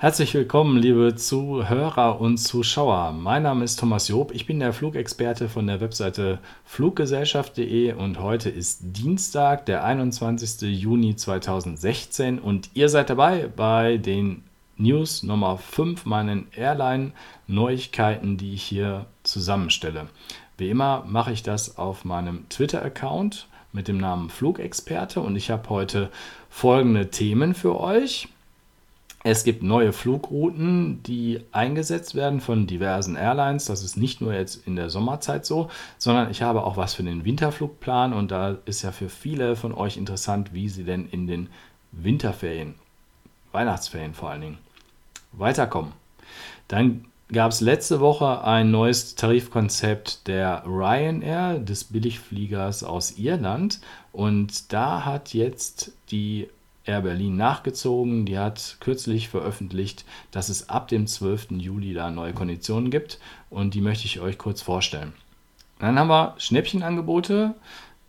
Herzlich willkommen, liebe Zuhörer und Zuschauer. Mein Name ist Thomas Job. Ich bin der Flugexperte von der Webseite fluggesellschaft.de und heute ist Dienstag, der 21. Juni 2016 und ihr seid dabei bei den News Nummer 5, meinen Airline-Neuigkeiten, die ich hier zusammenstelle. Wie immer mache ich das auf meinem Twitter-Account mit dem Namen Flugexperte und ich habe heute folgende Themen für euch. Es gibt neue Flugrouten, die eingesetzt werden von diversen Airlines. Das ist nicht nur jetzt in der Sommerzeit so, sondern ich habe auch was für den Winterflugplan und da ist ja für viele von euch interessant, wie sie denn in den Winterferien, Weihnachtsferien vor allen Dingen, weiterkommen. Dann gab es letzte Woche ein neues Tarifkonzept der Ryanair, des Billigfliegers aus Irland. Und da hat jetzt die Air Berlin nachgezogen. Die hat kürzlich veröffentlicht, dass es ab dem 12. Juli da neue Konditionen gibt und die möchte ich euch kurz vorstellen. Dann haben wir Schnäppchenangebote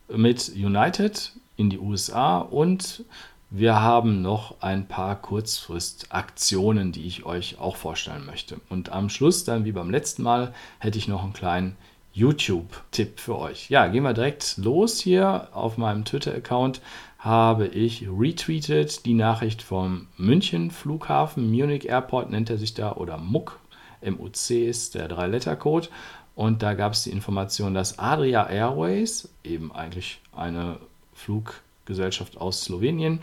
mit United in die USA und wir haben noch ein paar Kurzfristaktionen, die ich euch auch vorstellen möchte. Und am Schluss dann, wie beim letzten Mal, hätte ich noch einen kleinen YouTube-Tipp für euch. Ja, gehen wir direkt los hier auf meinem Twitter-Account habe ich retweetet die Nachricht vom München Flughafen, Munich Airport nennt er sich da, oder MUC, MUC ist der Drei-Letter-Code. Und da gab es die Information, dass Adria Airways, eben eigentlich eine Fluggesellschaft aus Slowenien,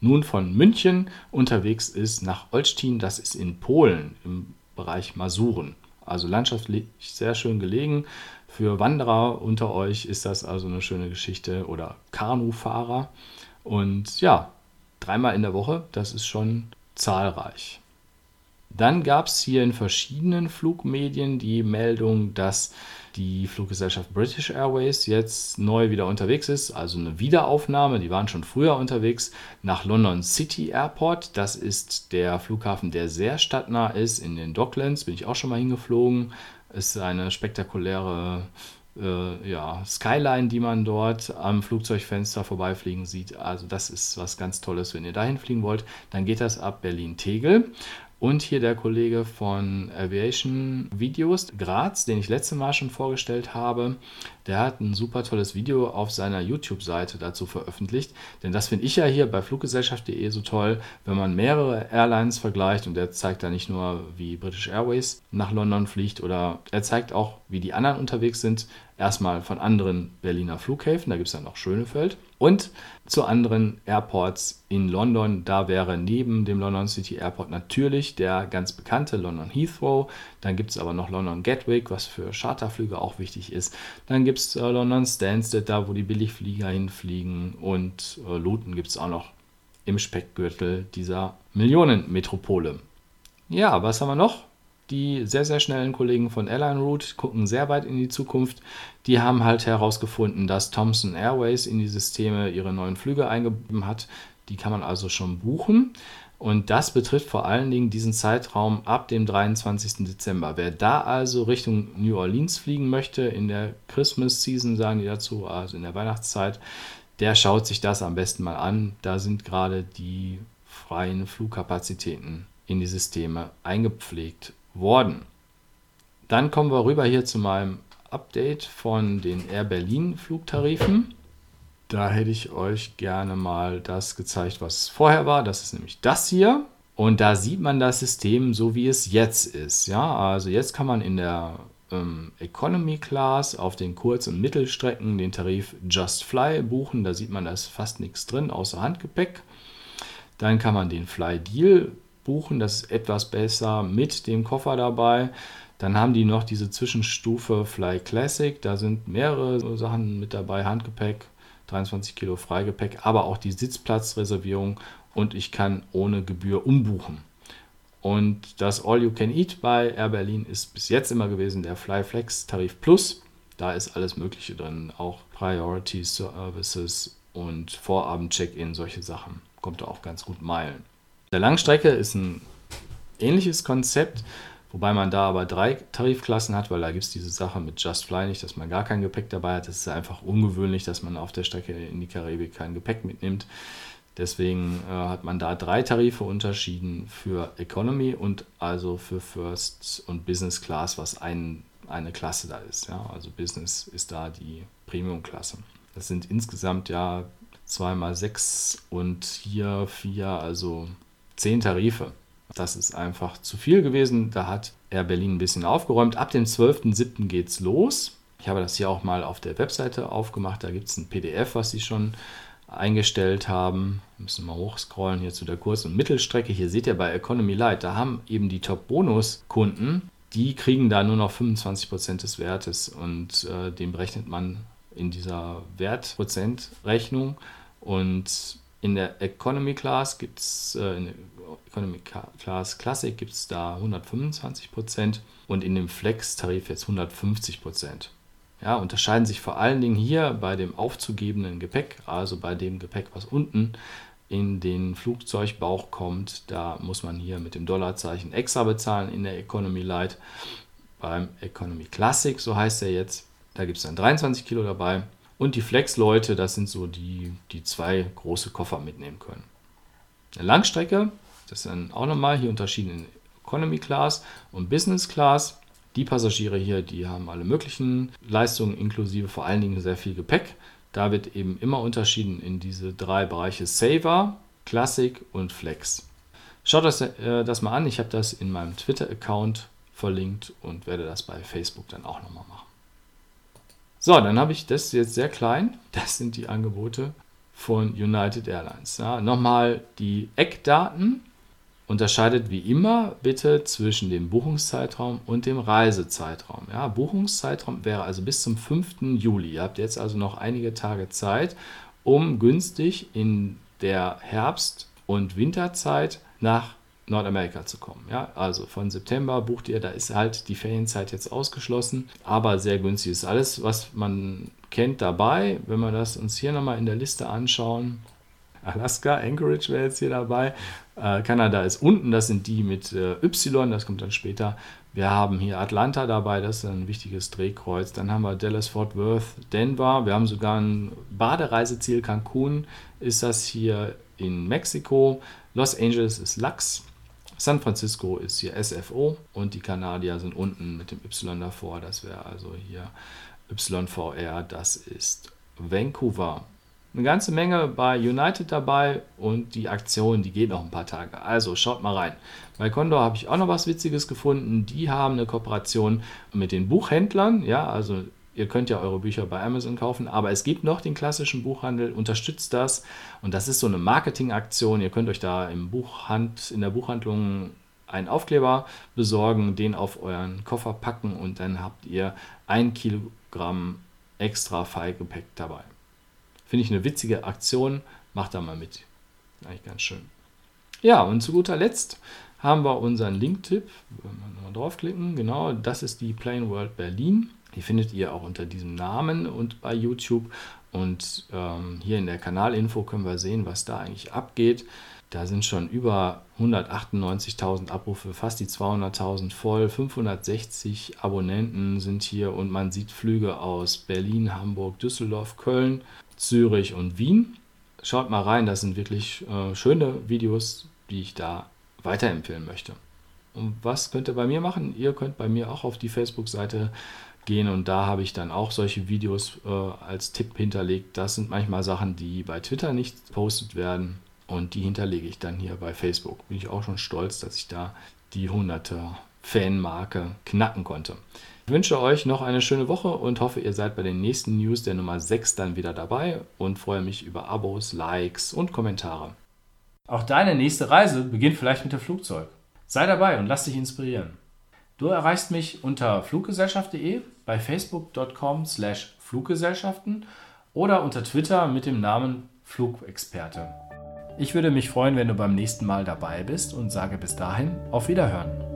nun von München unterwegs ist nach Olsztyn, das ist in Polen im Bereich Masuren. Also landschaftlich sehr schön gelegen. Für Wanderer unter euch ist das also eine schöne Geschichte oder Kanufahrer. Und ja, dreimal in der Woche, das ist schon zahlreich. Dann gab es hier in verschiedenen Flugmedien die Meldung, dass die Fluggesellschaft British Airways jetzt neu wieder unterwegs ist, also eine Wiederaufnahme. Die waren schon früher unterwegs nach London City Airport. Das ist der Flughafen, der sehr stadtnah ist. In den Docklands bin ich auch schon mal hingeflogen. Ist eine spektakuläre äh, ja, Skyline, die man dort am Flugzeugfenster vorbeifliegen sieht. Also das ist was ganz Tolles. Wenn ihr dahin fliegen wollt, dann geht das ab Berlin-Tegel. Und hier der Kollege von Aviation Videos Graz, den ich letztes Mal schon vorgestellt habe, der hat ein super tolles Video auf seiner YouTube-Seite dazu veröffentlicht. Denn das finde ich ja hier bei Fluggesellschaft.de so toll, wenn man mehrere Airlines vergleicht. Und der zeigt da nicht nur, wie British Airways nach London fliegt oder er zeigt auch, wie die anderen unterwegs sind, Erstmal von anderen Berliner Flughäfen, da gibt es dann noch Schönefeld. Und zu anderen Airports in London. Da wäre neben dem London City Airport natürlich der ganz bekannte London Heathrow. Dann gibt es aber noch London Gatwick, was für Charterflüge auch wichtig ist. Dann gibt es äh, London Stansted, da wo die Billigflieger hinfliegen. Und äh, Luton gibt es auch noch im Speckgürtel dieser Millionenmetropole. Ja, was haben wir noch? Die sehr, sehr schnellen Kollegen von Airline Route gucken sehr weit in die Zukunft. Die haben halt herausgefunden, dass Thomson Airways in die Systeme ihre neuen Flüge eingegeben hat. Die kann man also schon buchen. Und das betrifft vor allen Dingen diesen Zeitraum ab dem 23. Dezember. Wer da also Richtung New Orleans fliegen möchte, in der Christmas Season sagen die dazu, also in der Weihnachtszeit, der schaut sich das am besten mal an. Da sind gerade die freien Flugkapazitäten in die Systeme eingepflegt worden. Dann kommen wir rüber hier zu meinem Update von den Air Berlin Flugtarifen. Da hätte ich euch gerne mal das gezeigt, was vorher war. Das ist nämlich das hier. Und da sieht man das System so, wie es jetzt ist. Ja, also jetzt kann man in der ähm, Economy Class auf den Kurz- und Mittelstrecken den Tarif Just Fly buchen. Da sieht man, da ist fast nichts drin, außer Handgepäck. Dann kann man den Fly Deal buchen. Das ist etwas besser mit dem Koffer dabei. Dann haben die noch diese Zwischenstufe Fly Classic. Da sind mehrere Sachen mit dabei. Handgepäck, 23 Kilo Freigepäck, aber auch die Sitzplatzreservierung und ich kann ohne Gebühr umbuchen. Und das All You Can Eat bei Air Berlin ist bis jetzt immer gewesen der Fly Flex Tarif Plus. Da ist alles Mögliche drin, auch Priority Services und Vorabend-Check-In, solche Sachen. Kommt da auch ganz gut Meilen. Der Langstrecke ist ein ähnliches Konzept, wobei man da aber drei Tarifklassen hat, weil da gibt es diese Sache mit Just Fly nicht, dass man gar kein Gepäck dabei hat. Das ist einfach ungewöhnlich, dass man auf der Strecke in die Karibik kein Gepäck mitnimmt. Deswegen äh, hat man da drei Tarife unterschieden für Economy und also für First und Business Class, was ein, eine Klasse da ist. Ja? Also Business ist da die Premium-Klasse. Das sind insgesamt ja zweimal sechs und hier vier, also zehn Tarife. Das ist einfach zu viel gewesen. Da hat Air Berlin ein bisschen aufgeräumt. Ab dem 12.07. geht es los. Ich habe das hier auch mal auf der Webseite aufgemacht. Da gibt es ein PDF, was sie schon eingestellt haben. Wir müssen mal hochscrollen hier zu der Kurs- und Mittelstrecke. Hier seht ihr bei Economy Light, da haben eben die Top-Bonus-Kunden, die kriegen da nur noch 25% des Wertes und äh, den berechnet man in dieser Wertprozentrechnung. Und in der Economy Class gibt es, äh, in der Economy Class Classic gibt es da 125% und in dem Flex-Tarif jetzt 150%. Ja, unterscheiden sich vor allen Dingen hier bei dem aufzugebenden Gepäck, also bei dem Gepäck, was unten in den Flugzeugbauch kommt. Da muss man hier mit dem Dollarzeichen extra bezahlen in der Economy Light. Beim Economy Classic, so heißt er jetzt, da gibt es dann 23 Kilo dabei. Und die Flex-Leute, das sind so die, die zwei große Koffer mitnehmen können. Eine Langstrecke, das ist dann auch nochmal hier unterschieden in Economy Class und Business Class. Die Passagiere hier, die haben alle möglichen Leistungen inklusive vor allen Dingen sehr viel Gepäck. Da wird eben immer unterschieden in diese drei Bereiche Saver, Classic und Flex. Schaut das, äh, das mal an. Ich habe das in meinem Twitter-Account verlinkt und werde das bei Facebook dann auch nochmal machen. So, dann habe ich das jetzt sehr klein. Das sind die Angebote von United Airlines. Ja, nochmal die Eckdaten. Unterscheidet wie immer bitte zwischen dem Buchungszeitraum und dem Reisezeitraum. Ja, Buchungszeitraum wäre also bis zum 5. Juli. Ihr habt jetzt also noch einige Tage Zeit, um günstig in der Herbst- und Winterzeit nach Nordamerika zu kommen. Ja, also von September bucht ihr, da ist halt die Ferienzeit jetzt ausgeschlossen, aber sehr günstig ist alles, was man kennt dabei. Wenn wir das uns hier nochmal in der Liste anschauen, Alaska, Anchorage wäre jetzt hier dabei. Äh, Kanada ist unten, das sind die mit äh, Y, das kommt dann später. Wir haben hier Atlanta dabei, das ist ein wichtiges Drehkreuz. Dann haben wir Dallas, Fort Worth, Denver. Wir haben sogar ein Badereiseziel Cancun, ist das hier in Mexiko. Los Angeles ist Lux. San Francisco ist hier SFO und die Kanadier sind unten mit dem Y davor. Das wäre also hier YVR, das ist Vancouver eine ganze Menge bei United dabei und die Aktion, die geht noch ein paar Tage. Also schaut mal rein. Bei Condor habe ich auch noch was Witziges gefunden. Die haben eine Kooperation mit den Buchhändlern. Ja, also ihr könnt ja eure Bücher bei Amazon kaufen, aber es gibt noch den klassischen Buchhandel, unterstützt das und das ist so eine Marketingaktion. Ihr könnt euch da im Buchhand, in der Buchhandlung einen Aufkleber besorgen, den auf euren Koffer packen und dann habt ihr ein Kilogramm extra Fallgepäck dabei. Finde ich eine witzige Aktion. Macht da mal mit. Eigentlich ganz schön. Ja, und zu guter Letzt haben wir unseren Link-Tipp. Wenn wir mal draufklicken, genau, das ist die Plain World Berlin. Die findet ihr auch unter diesem Namen und bei YouTube. Und ähm, hier in der Kanalinfo können wir sehen, was da eigentlich abgeht. Da sind schon über 198.000 Abrufe, fast die 200.000 voll. 560 Abonnenten sind hier und man sieht Flüge aus Berlin, Hamburg, Düsseldorf, Köln Zürich und Wien. Schaut mal rein, das sind wirklich äh, schöne Videos, die ich da weiterempfehlen möchte. Und was könnt ihr bei mir machen? Ihr könnt bei mir auch auf die Facebook-Seite gehen und da habe ich dann auch solche Videos äh, als Tipp hinterlegt. Das sind manchmal Sachen, die bei Twitter nicht postet werden und die hinterlege ich dann hier bei Facebook. Bin ich auch schon stolz, dass ich da die 100er Fanmarke knacken konnte. Ich wünsche euch noch eine schöne Woche und hoffe, ihr seid bei den nächsten News der Nummer 6 dann wieder dabei und freue mich über Abos, Likes und Kommentare. Auch deine nächste Reise beginnt vielleicht mit dem Flugzeug. Sei dabei und lass dich inspirieren. Du erreichst mich unter fluggesellschaft.de, bei facebook.com slash Fluggesellschaften oder unter Twitter mit dem Namen Flugexperte. Ich würde mich freuen, wenn du beim nächsten Mal dabei bist und sage bis dahin auf Wiederhören.